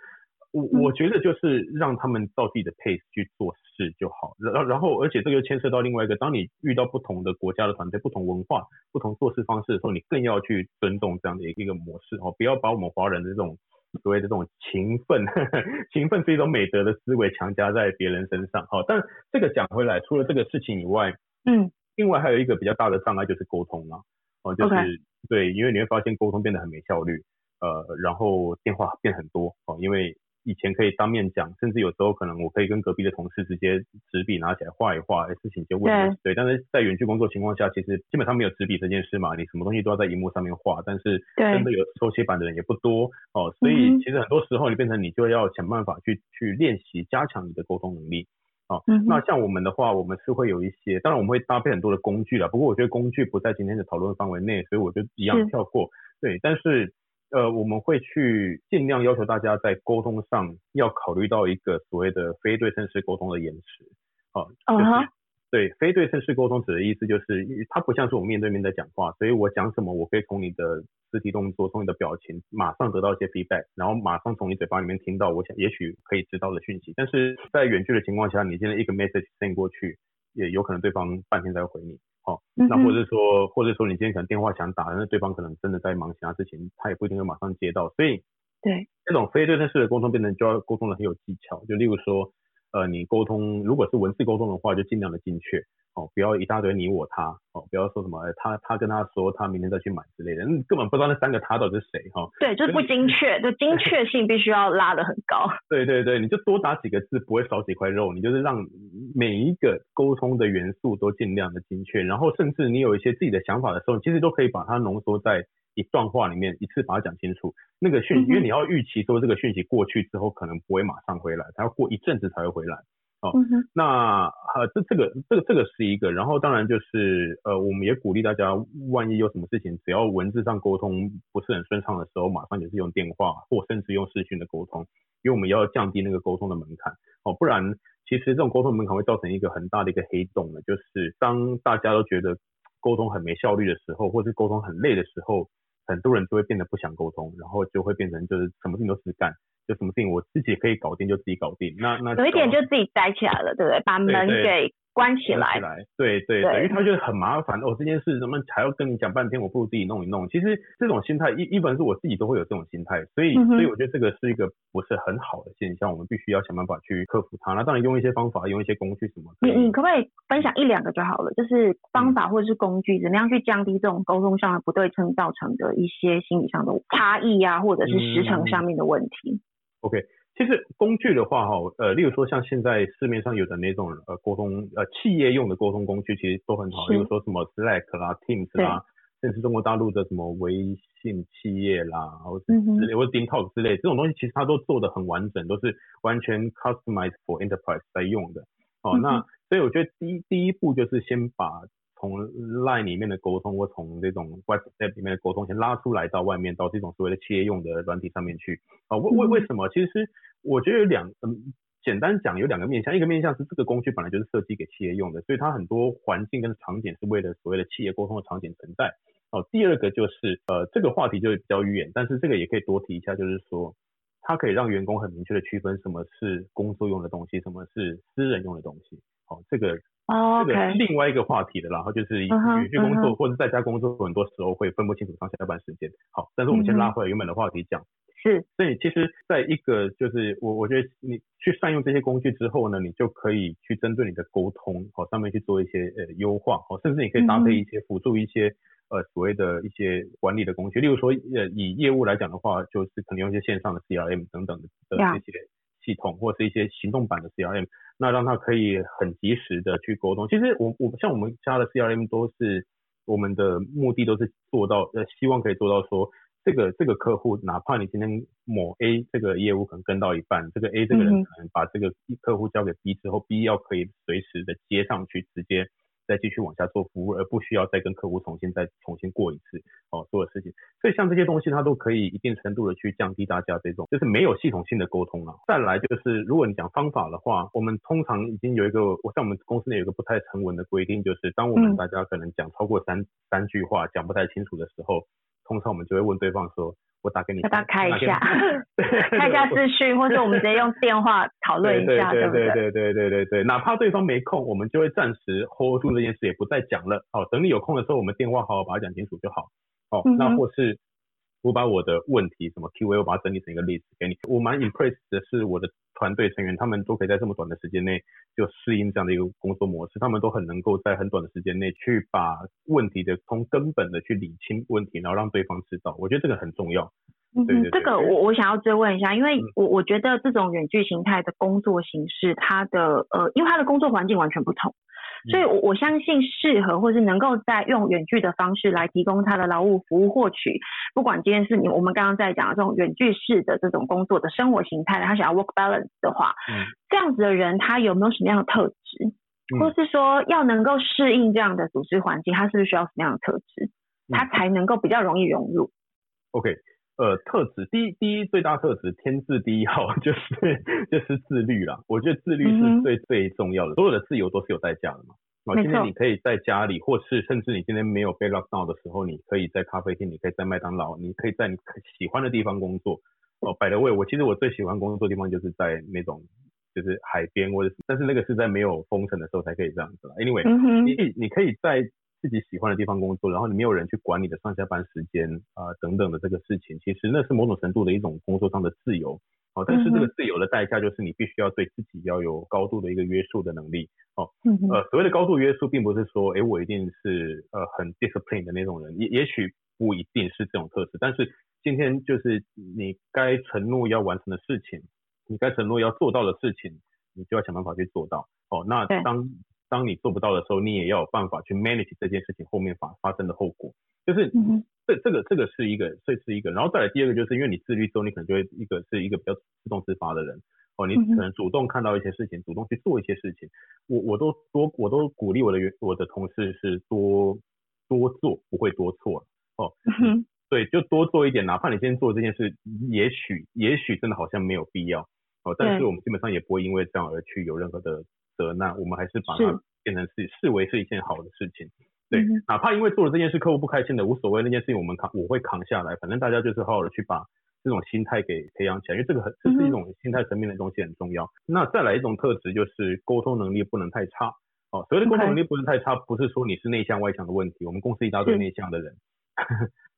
Speaker 3: 我我觉得就是让他们照自己的 pace 去做事就好。然然后，而且这个又牵涉到另外一个，当你遇到不同的国家的团队、不同文化、不同做事方式的时候，你更要去尊重这样的一个模式哦，不要把我们华人的这种所谓的这种勤奋，勤奋是一种美德的思维强加在别人身上。好，但这个讲回来，除了这个事情以外，
Speaker 2: 嗯，
Speaker 3: 另外还有一个比较大的障碍就是沟通啊。哦，就是对，因为你会发现沟通变得很没效率，呃，然后电话变很多哦，因为以前可以当面讲，甚至有时候可能我可以跟隔壁的同事直接纸笔拿起来画一画，哎，事情就问对，但是在远距工作情况下，其实基本上没有纸笔这件事嘛，你什么东西都要在荧幕上面画，但是真的有手写板的人也不多哦，所以其实很多时候你变成你就要想办法去去练习加强你的沟通能力。哦，那像我们的话，我们是会有一些，当然我们会搭配很多的工具了。不过我觉得工具不在今天的讨论范围内，所以我就一样跳过。对，但是呃，我们会去尽量要求大家在沟通上要考虑到一个所谓的非对称式沟通的延迟。啊，就是对非对称式沟通指的意思就是，它不像是我面对面在讲话，所以我讲什么，我可以从你的。肢体动作，从你的表情，马上得到一些 feedback，然后马上从你嘴巴里面听到，我想也许可以知道的讯息。但是在远距的情况下，你现在一个 message send 过去，也有可能对方半天才会回你。好，那或者说，或者说你今天可能电话想打，但是对方可能真的在忙其他事情，他也不一定会马上接到。所以，
Speaker 2: 对
Speaker 3: 这种非对称式的沟通，变成就要沟通的很有技巧。就例如说，呃，你沟通如果是文字沟通的话，就尽量的精确。哦，不要一大堆你我他，哦，不要说什么他他跟他说他明天再去买之类的，根本不知道那三个他到底是谁哈。
Speaker 2: 对，就是不精确，就精确性必须要拉得很高。
Speaker 3: 对对对，你就多打几个字，不会少几块肉，你就是让每一个沟通的元素都尽量的精确，然后甚至你有一些自己的想法的时候，其实都可以把它浓缩在一段话里面，一次把它讲清楚。那个讯，因为你要预期说这个讯息过去之后可能不会马上回来，它要过一阵子才会回来。哦，那呃，这这个这个这个是一个，然后当然就是呃，我们也鼓励大家，万一有什么事情，只要文字上沟通不是很顺畅的时候，马上就是用电话或甚至用视讯的沟通，因为我们要降低那个沟通的门槛。哦，不然其实这种沟通门槛会造成一个很大的一个黑洞的，就是当大家都觉得沟通很没效率的时候，或是沟通很累的时候，很多人就会变得不想沟通，然后就会变成就是什么事情都是干。就什么事情我自己可以搞定就自己搞定，那那
Speaker 2: 有一点就自己待起来了，对不对？把门给关起来。
Speaker 3: 对对对，因为他觉得很麻烦哦，这件事怎么还要跟你讲半天，我不如自己弄一弄。其实这种心态一一般是我自己都会有这种心态，所以所以我觉得这个是一个不是很好的现象，我们必须要想办法去克服它。那当然用一些方法，用一些工具什么。
Speaker 2: 你你可不可以分享一两个就好了？就是方法或者是工具，怎么样去降低这种沟通上的不对称造成的一些心理上的差异啊，或者是时程上面的问题
Speaker 3: ？OK。其实工具的话，哈，呃，例如说像现在市面上有的那种呃沟通呃企业用的沟通工具，其实都很好。例如说什么 Slack 啦、Teams 啦，甚至中国大陆的什么微信企业啦，或者之类或者 Talk 之类，这种东西其实它都做的很完整，都是完全 customized for enterprise 在用的。哦，那所以我觉得第一第一步就是先把从 Line 里面的沟通，或从这种 WhatsApp 里面的沟通，先拉出来到外面，到这种所谓的企业用的软体上面去。啊，为为为什么？其实我觉得有两，嗯，简单讲有两个面向，一个面向是这个工具本来就是设计给企业用的，所以它很多环境跟场景是为了所谓的企业沟通的场景存在。哦，第二个就是，呃，这个话题就比较远，但是这个也可以多提一下，就是说，它可以让员工很明确的区分什么是工作用的东西，什么是私人用的东西。好，这个。
Speaker 2: 哦，
Speaker 3: 这个是另外一个话题的，然后就是远距工作或者在家工作，很多时候会分不清楚上下班时间。好，但是我们先拉回来原本的话题讲，
Speaker 2: 是，
Speaker 3: 所以其实在一个就是我我觉得你去善用这些工具之后呢，你就可以去针对你的沟通哦上面去做一些呃优化哦，甚至你可以搭配一些辅助一些呃所谓的一些管理的工具，例如说呃以业务来讲的话，就是可能用一些线上的 CRM 等等的的这些系统，或是一些行动版的 CRM，那让他可以很及时的去沟通。其实我我像我们家的 CRM 都是我们的目的都是做到呃希望可以做到说。这个这个客户，哪怕你今天某 A 这个业务可能跟到一半，这个 A 这个人可能把这个客户交给 B 之后，B 要可以随时的接上去，直接再继续往下做服务，而不需要再跟客户重新再重新过一次哦做的事情。所以像这些东西，它都可以一定程度的去降低大家这种就是没有系统性的沟通了。再来就是，如果你讲方法的话，我们通常已经有一个，我像我们公司内有一个不太成文的规定，就是当我们大家可能讲超过三三句话，讲不太清楚的时候。通常我们就会问对方说：“我打给你，
Speaker 2: 要不要开一下？开一下资讯，或者我们直接用电话讨论一下，
Speaker 3: 对不对？”对对对对对对哪怕对方没空，我们就会暂时 hold 住这件事，也不再讲了。哦，等你有空的时候，我们电话好好把它讲清楚就好。哦，那或是。我把我的问题什么 Q&A，我把它整理成一个 list 给你。我蛮 impressed 的是我的团队成员，他们都可以在这么短的时间内就适应这样的一个工作模式，他们都很能够在很短的时间内去把问题的从根本的去理清问题，然后让对方知道。我觉得这个很重要。
Speaker 2: 嗯，这个我我想要追问一下，因为我我觉得这种远距形态的工作形式，它的呃，因为它的工作环境完全不同。所以，我我相信适合或是能够在用远距的方式来提供他的劳务服务获取，不管今天是你我们刚刚在讲的这种远距式的这种工作的生活形态，他想要 work balance 的话，这样子的人他有没有什么样的特质，或是说要能够适应这样的组织环境，他是不是需要什么样的特质，他才能够比较容易融入
Speaker 3: ？OK。呃，特质第一，第一最大特质，天字第一号就是就是自律啦。我觉得自律是最最重要的。所有的自由都是有代价的嘛。哦，今天你可以在家里，或是甚至你今天没有被 lock down 的时候，你可以在咖啡厅，你可以在麦当劳，你可以在你喜欢的地方工作。哦，by the way，我其实我最喜欢工作的地方就是在那种就是海边或者，但是那个是在没有封城的时候才可以这样子啦。Anyway，你你可以在。自己喜欢的地方工作，然后你没有人去管你的上下班时间啊等等的这个事情，其实那是某种程度的一种工作上的自由。哦，但是这个自由的代价就是你必须要对自己要有高度的一个约束的能力。哦，呃，所谓的高度约束，并不是说，哎，我一定是呃很 discipline 的那种人，也也许不一定是这种特质。但是今天就是你该承诺要完成的事情，你该承诺要做到的事情，你就要想办法去做到。哦，那当。当你做不到的时候，你也要有办法去 manage 这件事情后面发发生的后果。就是这这个这个是一个，这是一个。然后再来第二个，就是因为你自律之后，你可能就会一个是一个比较自动自发的人哦，你可能主动看到一些事情，主动去做一些事情。我我都多我都鼓励我的员我的同事是多多做，不会多错哦。对，就多做一点，哪怕你今天做这件事，也许也许真的好像没有必要哦，但是我们基本上也不会因为这样而去有任何的。责难，我们还是把它变成是视为是一件好的事情，对，哪怕因为做了这件事客户不开心的无所谓，那件事情我们扛我会扛下来，反正大家就是好好的去把这种心态给培养起来，因为这个很这是一种心态层面的东西很重要。那再来一种特质就是沟通能力不能太差，哦，所谓的沟通能力不能太差，不是说你是内向外向的问题，我们公司一大堆内向的人。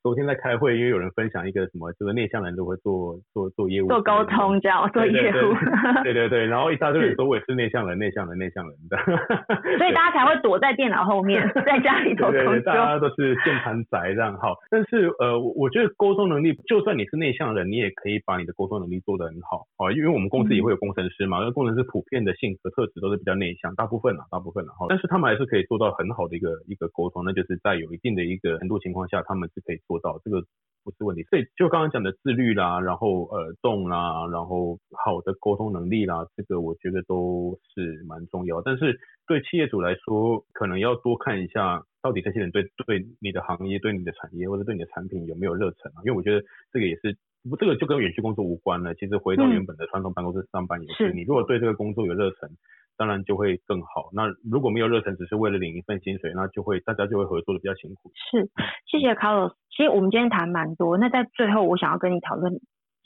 Speaker 3: 昨天在开会，因为有人分享一个什么，就是内向人都会做做做业务，
Speaker 2: 做沟通这样，做业务。
Speaker 3: 对对对，然后一大堆人说我也是内向人，内向人，内向人的。
Speaker 2: 所以大家才会躲在电脑后面，在家里头
Speaker 3: 对对，大家都是键盘宅这样好。但是呃，我觉得沟通能力，就算你是内向人，你也可以把你的沟通能力做得很好啊。因为我们公司也会有工程师嘛，那工程师普遍的性格特质都是比较内向，大部分啊，大部分啊。但是他们还是可以做到很好的一个一个沟通，那就是在有一定的一个程度情况下，他们是可以。做到这个不是问题，所以就刚刚讲的自律啦，然后呃动啦，然后好的沟通能力啦，这个我觉得都是蛮重要。但是对企业主来说，可能要多看一下，到底这些人对对你的行业、对你的产业或者对你的产品有没有热忱啊？因为我觉得这个也是，不这个就跟远距工作无关了。其实回到原本的传统办公室上班也是，你如果对这个工作有热忱。当然就会更好。那如果没有热忱，只是为了领一份薪水，那就会大家就会合作的比较辛苦。
Speaker 2: 是，谢谢 Carlos。其实我们今天谈蛮多。那在最后，我想要跟你讨论，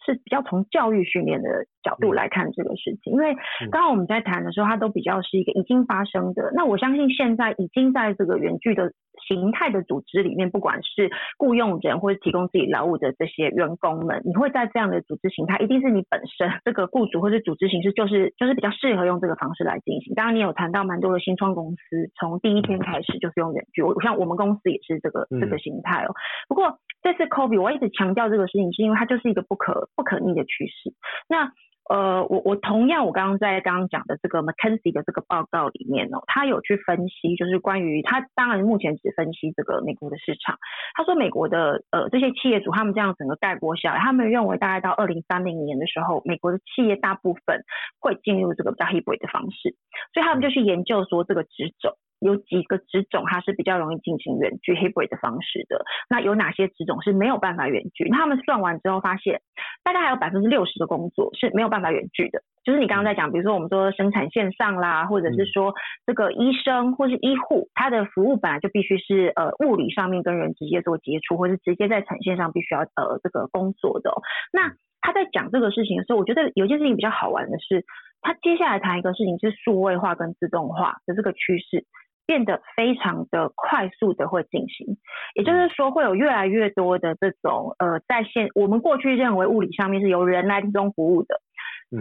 Speaker 2: 是比较从教育训练的角度来看这个事情。因为刚刚我们在谈的时候，它都比较是一个已经发生的。那我相信现在已经在这个远距的形态的组织里面，不管是雇佣人或者提供自己劳务的这些员工们，你会在这样的组织形态，一定是你本身这个雇主或者组织形式就是就是比较适合用这个方式来进行。刚刚你有谈到蛮多的新创公司，从第一天开始就是用远距，我像我们公司也是这个这个形态哦。不过这次 COVID 我一直强调这个事情，是因为它就是一个不可不可逆的趋势。那呃，我我同样，我刚刚在刚刚讲的这个 McKinsey 的这个报告里面哦，他有去分析，就是关于他当然目前只分析这个美国的市场。他说美国的呃这些企业主他们这样整个概括下来，他们认为大概到二零三零年的时候，美国的企业大部分会进入这个比较 hybrid 的方式，所以他们就去研究说这个职种。有几个职种它是比较容易进行远距 hybrid 的方式的，那有哪些职种是没有办法远距？他们算完之后发现，大概还有百分之六十的工作是没有办法远距的。就是你刚刚在讲，比如说我们说生产线上啦，或者是说这个医生或是医护，他的服务本来就必须是呃物理上面跟人直接做接触，或是直接在产线上必须要呃这个工作的。那他在讲这个事情的时候，我觉得有件事情比较好玩的是，他接下来谈一个事情是数位化跟自动化的这个趋势。变得非常的快速的会进行，也就是说会有越来越多的这种呃在线，我们过去认为物理上面是由人来提供服务的，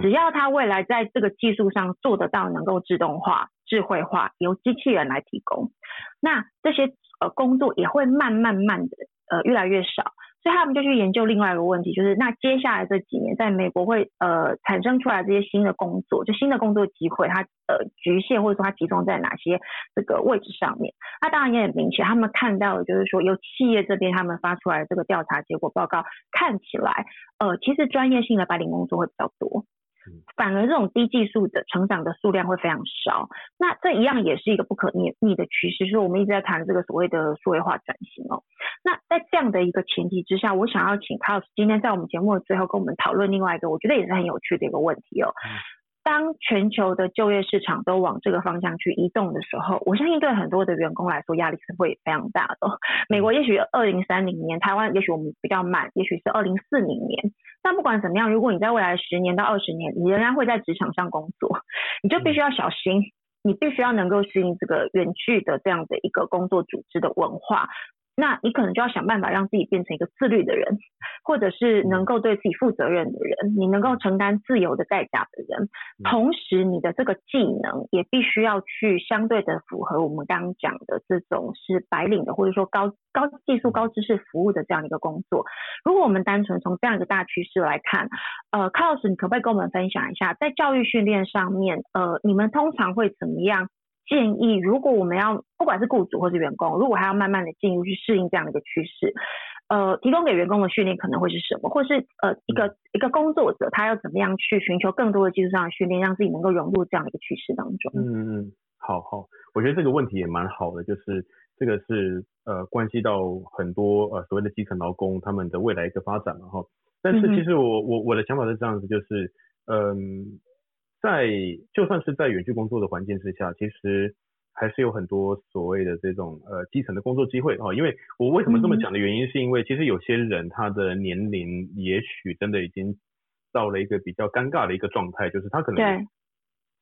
Speaker 2: 只要它未来在这个技术上做得到能够自动化、智慧化，由机器人来提供，那这些呃工作也会慢慢慢的呃越来越少。所以他们就去研究另外一个问题，就是那接下来这几年，在美国会呃产生出来这些新的工作，就新的工作机会，它呃局限或者说它集中在哪些这个位置上面？那当然也很明显，他们看到的就是说，由企业这边他们发出来的这个调查结果报告看起来，呃，其实专业性的白领工作会比较多。反而这种低技术的成长的数量会非常少，那这一样也是一个不可逆逆的趋势，就是我们一直在谈这个所谓的数位化转型哦。那在这样的一个前提之下，我想要请 Carlos 今天在我们节目的最后跟我们讨论另外一个我觉得也是很有趣的一个问题哦。当全球的就业市场都往这个方向去移动的时候，我相信对很多的员工来说压力是会非常大的。美国也许二零三零年，台湾也许我们比较慢，也许是二零四零年。但不管怎么样，如果你在未来十年到二十年，你仍然会在职场上工作，你就必须要小心，你必须要能够适应这个远距的这样的一个工作组织的文化。那你可能就要想办法让自己变成一个自律的人，或者是能够对自己负责任的人，你能够承担自由的代价的人。同时，你的这个技能也必须要去相对的符合我们刚刚讲的这种是白领的，或者说高高技术、高知识服务的这样的一个工作。如果我们单纯从这样一个大趋势来看，呃，Carlos，你可不可以跟我们分享一下，在教育训练上面，呃，你们通常会怎么样？建议，如果我们要不管是雇主或是员工，如果还要慢慢的进入去适应这样的一个趋势，呃，提供给员工的训练可能会是什么，或是呃一个一个工作者他要怎么样去寻求更多的技术上的训练，让自己能够融入这样的一个趋势当中。
Speaker 3: 嗯嗯，好好，我觉得这个问题也蛮好的，就是这个是呃关系到很多呃所谓的基层劳工他们的未来一个发展嘛哈。但是其实我我我的想法是这样子，就是嗯。在就算是在远距工作的环境之下，其实还是有很多所谓的这种呃基层的工作机会哦。因为我为什么这么讲的原因，是因为其实有些人他的年龄也许真的已经到了一个比较尴尬的一个状态，就是他可能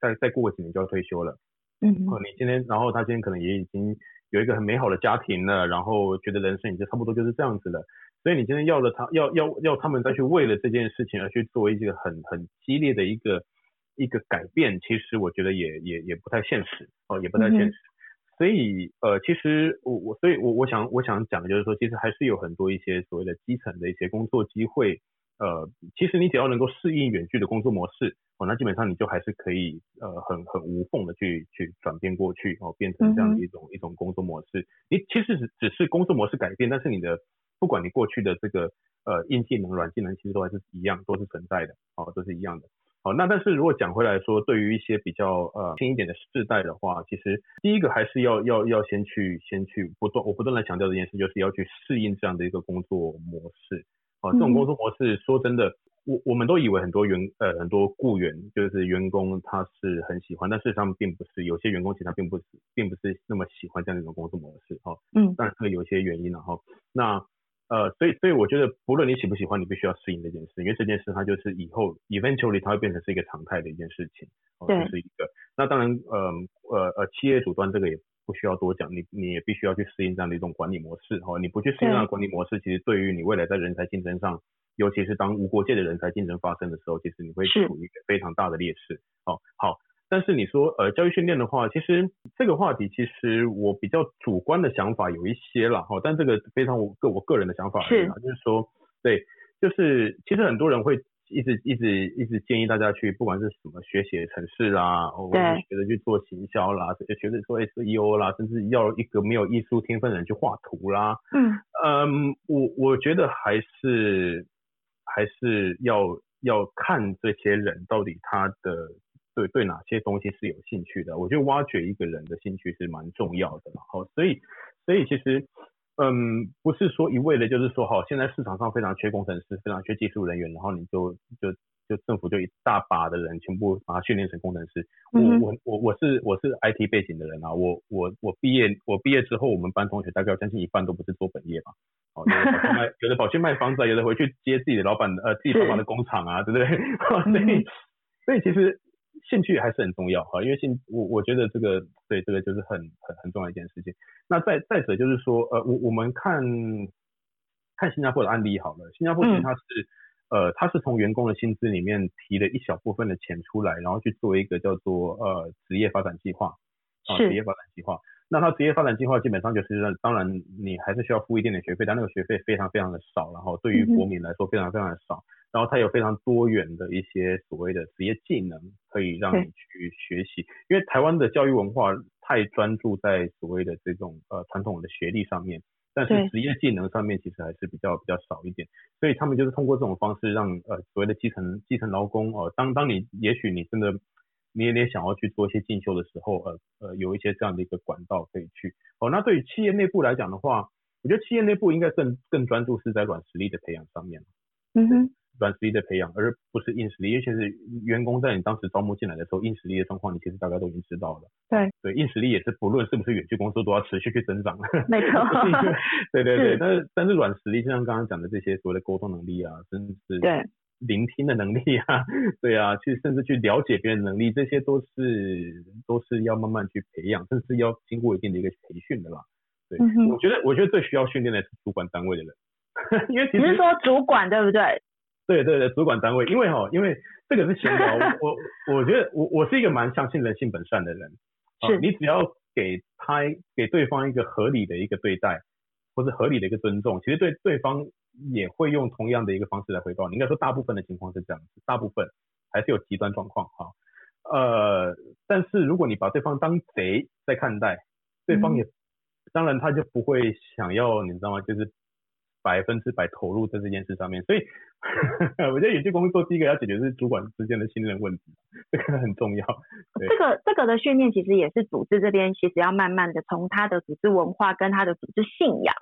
Speaker 3: 再再过几年就要退休了。
Speaker 2: 嗯。
Speaker 3: 哦，你今天，然后他今天可能也已经有一个很美好的家庭了，然后觉得人生已经差不多就是这样子了。所以你今天要了他，要要要他们再去为了这件事情而去做一个很很激烈的一个。一个改变，其实我觉得也也也不太现实哦，也不太现实。所以呃，其实我我所以我我想我想讲的就是说，其实还是有很多一些所谓的基层的一些工作机会。呃，其实你只要能够适应远距的工作模式哦，那基本上你就还是可以呃很很无缝的去去转变过去哦，变成这样的一种一种工作模式。你其实只只是工作模式改变，但是你的不管你过去的这个呃硬技能、软技能，其实都还是一样，都是存在的哦，都是一样的。好，那但是如果讲回来说，对于一些比较呃轻一点的世代的话，其实第一个还是要要要先去先去不断我不断的强调这件事，就是要去适应这样的一个工作模式。哦，这种工作模式说真的，我我们都以为很多员呃很多雇员就是员工他是很喜欢，但事实上并不是，有些员工其实他并不是并不是那么喜欢这样的一种工作模式。哈，
Speaker 2: 嗯，
Speaker 3: 当然这个有一些原因了哈。那呃，所以所以我觉得，不论你喜不喜欢，你必须要适应这件事，因为这件事它就是以后 eventually 它会变成是一个常态的一件事情，哦，这是一个。那当然，呃呃呃企业主端这个也不需要多讲，你你也必须要去适应这样的一种管理模式哈，你不去适应这样的管理模式，其实对于你未来在人才竞争上，尤其是当无国界的人才竞争发生的时候，其实你会处于一个非常大的劣势。哦，好，但是你说呃教育训练的话，其实这个话题其实我比较主观的想法有一些了哈，但这个非常我个我个人的想法而已啊，就是说对，就是其实很多人会。一直一直一直建议大家去，不管是什么学写程式啦，或者学着去做行销啦，学着做 SEO 啦，甚至要一个没有艺术天分的人去画图啦。嗯嗯，我我觉得还是还是要要看这些人到底他的对对哪些东西是有兴趣的。我觉得挖掘一个人的兴趣是蛮重要的。然后，所以所以其实。嗯，不是说一味的，就是说，好，现在市场上非常缺工程师，非常缺技术人员，然后你就就就政府就一大把的人全部把他训练成工程师。我我我我是我是 IT 背景的人啊，我我我毕业我毕业之后，我们班同学大概将近一半都不是做本业吧，哦，有的跑去卖房子，有的回去接自己的老板呃自己老板的工厂啊，对不对？所以所以其实。兴趣还是很重要哈，因为兴我我觉得这个对这个就是很很很重要一件事情。那再再者就是说，呃，我我们看看新加坡的案例好了，新加坡其实它是呃它是从员工的薪资里面提了一小部分的钱出来，然后去做一个叫做呃职业发展计划啊职业发展计划。那他职业发展计划基本上就是，当然你还是需要付一点点学费，但那个学费非常非常的少，然后对于国民来说非常非常的少。然后它有非常多元的一些所谓的职业技能可以让你去学习，因为台湾的教育文化太专注在所谓的这种呃传统的学历上面，但是职业技能上面其实还是比较比较少一点，所以他们就是通过这种方式让呃所谓的基层基层劳工哦，当当你也许你真的你也想要去做一些进修的时候，呃呃有一些这样的一个管道可以去哦。那对于企业内部来讲的话，我觉得企业内部应该更更专注是在软实力的培养上面。嗯哼。软实力的培养，而不是硬实力。尤其是员工在你当时招募进来的时候，硬实力的状况，你其实大概都已经知道了。
Speaker 2: 对
Speaker 3: 对，硬实力也是不论是不是远距公司都要持续去增长。
Speaker 2: 没错。
Speaker 3: 对对对，但是但是软实力，就像刚刚讲的这些所谓的沟通能力啊，甚至是
Speaker 2: 对
Speaker 3: 聆听的能力啊，对啊，去甚至去了解别人能力，这些都是都是要慢慢去培养，甚至要经过一定的一个培训的啦。对，我觉得我觉得最需要训练的是主管单位的人，因为
Speaker 2: 你是说主管对不对？
Speaker 3: 对对对，主管单位，因为哈，因为这个是闲聊，我我觉得我我是一个蛮相信人性本善的人，
Speaker 2: 是。
Speaker 3: 你只要给他给对方一个合理的一个对待，或是合理的一个尊重，其实对对方也会用同样的一个方式来回报你。应该说大部分的情况是这样子，大部分还是有极端状况哈，呃，但是如果你把对方当贼在看待，对方也当然他就不会想要，你知道吗？就是。百分之百投入在这件事上面，所以 我觉得有些工作第一个要解决是主管之间的信任问题，这个很重要。
Speaker 2: 这个这个的训练其实也是组织这边其实要慢慢的从他的组织文化跟他的组织信仰。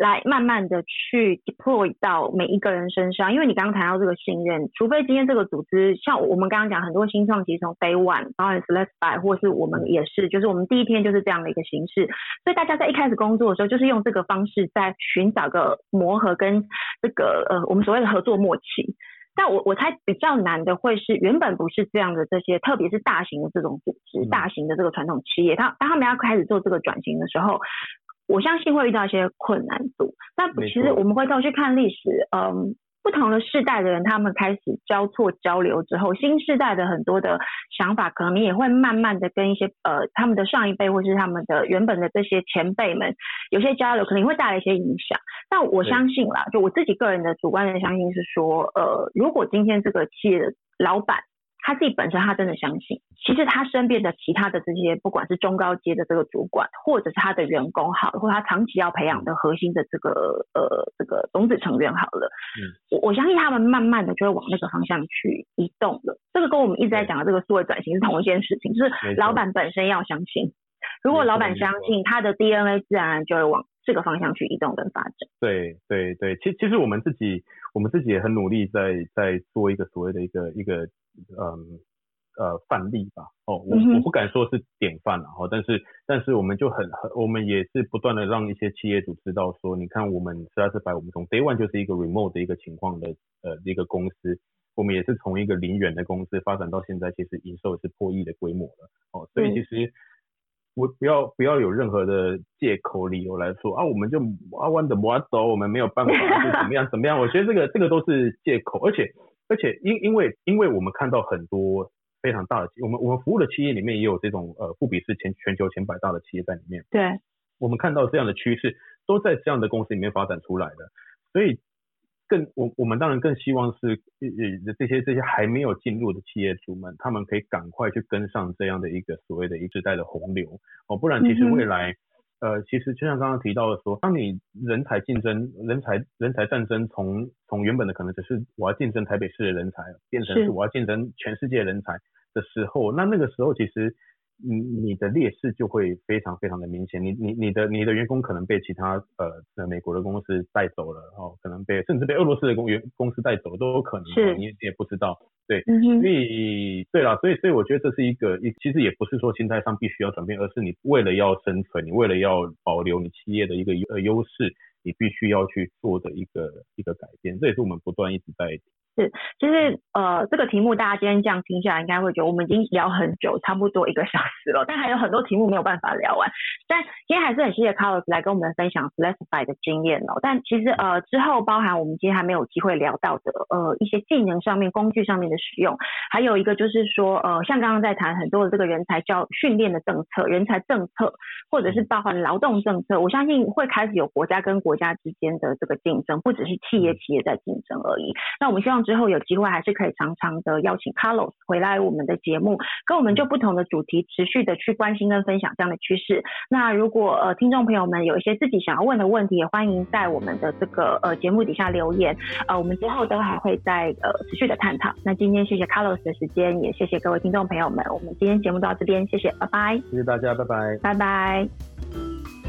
Speaker 2: 来慢慢的去 deploy 到每一个人身上，因为你刚刚谈到这个信任，除非今天这个组织像我们刚刚讲很多新创，其实从 day one，当然是 let's buy，或是我们也是，就是我们第一天就是这样的一个形式，所以大家在一开始工作的时候，就是用这个方式在寻找个磨合跟这个呃我们所谓的合作默契。但我我猜比较难的会是原本不是这样的这些，特别是大型的这种组织，大型的这个传统企业，他当他们要开始做这个转型的时候。我相信会遇到一些困难度，但其实我们回头去看历史，嗯，不同的世代的人，他们开始交错交流之后，新世代的很多的想法，可能也会慢慢的跟一些呃他们的上一辈或是他们的原本的这些前辈们有些交流，可能会带来一些影响。但我相信啦，就我自己个人的主观的相信是说，呃，如果今天这个企业的老板。他自己本身，他真的相信，其实他身边的其他的这些，不管是中高阶的这个主管，或者是他的员工好，或他长期要培养的核心的这个呃这个种子成员好了，嗯，我我相信他们慢慢的就会往那个方向去移动了。这个跟我们一直在讲的这个数位转型是同一件事情，就是老板本身要相信，如果老板相信，他的 DNA 自然就会往这个方向去移动跟发展。
Speaker 3: 对对对，其其实我们自己我们自己也很努力在在做一个所谓的一个一个。嗯呃范例吧哦我我不敢说是典范了哈但是但是我们就很很我们也是不断的让一些企业主知道说你看我们实在是把我们从 day one 就是一个 remote 的一个情况的呃一个公司我们也是从一个零元的公司发展到现在其实营收也是破亿的规模了哦所以其实不不要不要有任何的借口理由来说啊，我们就啊弯的不走，我们没有办法，就怎么样 怎么样？我觉得这个这个都是借口，而且而且因因为因为我们看到很多非常大的，我们我们服务的企业里面也有这种呃富比是前全球前百大的企业在里面，
Speaker 2: 对，
Speaker 3: 我们看到这样的趋势都在这样的公司里面发展出来的，所以。更我我们当然更希望是呃这些这些还没有进入的企业主们，他们可以赶快去跟上这样的一个所谓的一时代的洪流哦，不然其实未来呃其实就像刚刚提到的说，当你人才竞争、人才人才战争从从原本的可能只是我要竞争台北市的人才，变成是我要竞争全世界人才的时候，那那个时候其实。你你的劣势就会非常非常的明显，你你你的你的员工可能被其他呃美国的公司带走了哦，可能被甚至被俄罗斯的公员公司带走都有可能，
Speaker 2: 是，
Speaker 3: 你也不知道，对，所以对了，所以所以我觉得这是一个一其实也不是说心态上必须要转变，而是你为了要生存，你为了要保留你企业的一个呃优势，你必须要去做的一个一个改变，这也是我们不断一直在。
Speaker 2: 是，其实呃，这个题目大家今天这样听下来，应该会觉得我们已经聊很久，差不多一个小时了，但还有很多题目没有办法聊完。但今天还是很谢谢 Carlos 来跟我们分享 Flexify 的经验哦。但其实呃，之后包含我们今天还没有机会聊到的呃一些技能上面、工具上面的使用，还有一个就是说呃，像刚刚在谈很多的这个人才教训练的政策、人才政策，或者是包含劳动政策，我相信会开始有国家跟国家之间的这个竞争，不只是企业企业在竞争而已。那我们希望。之后有机会还是可以常常的邀请 Carlos 回来我们的节目，跟我们就不同的主题持续的去关心跟分享这样的趋势。那如果呃听众朋友们有一些自己想要问的问题，也欢迎在我们的这个呃节目底下留言，呃我们之后都还会再呃持续的探讨。那今天谢谢 Carlos 的时间，也谢谢各位听众朋友们，我们今天节目到这边，谢谢，拜拜。
Speaker 3: 谢谢大家，拜拜，
Speaker 2: 拜拜。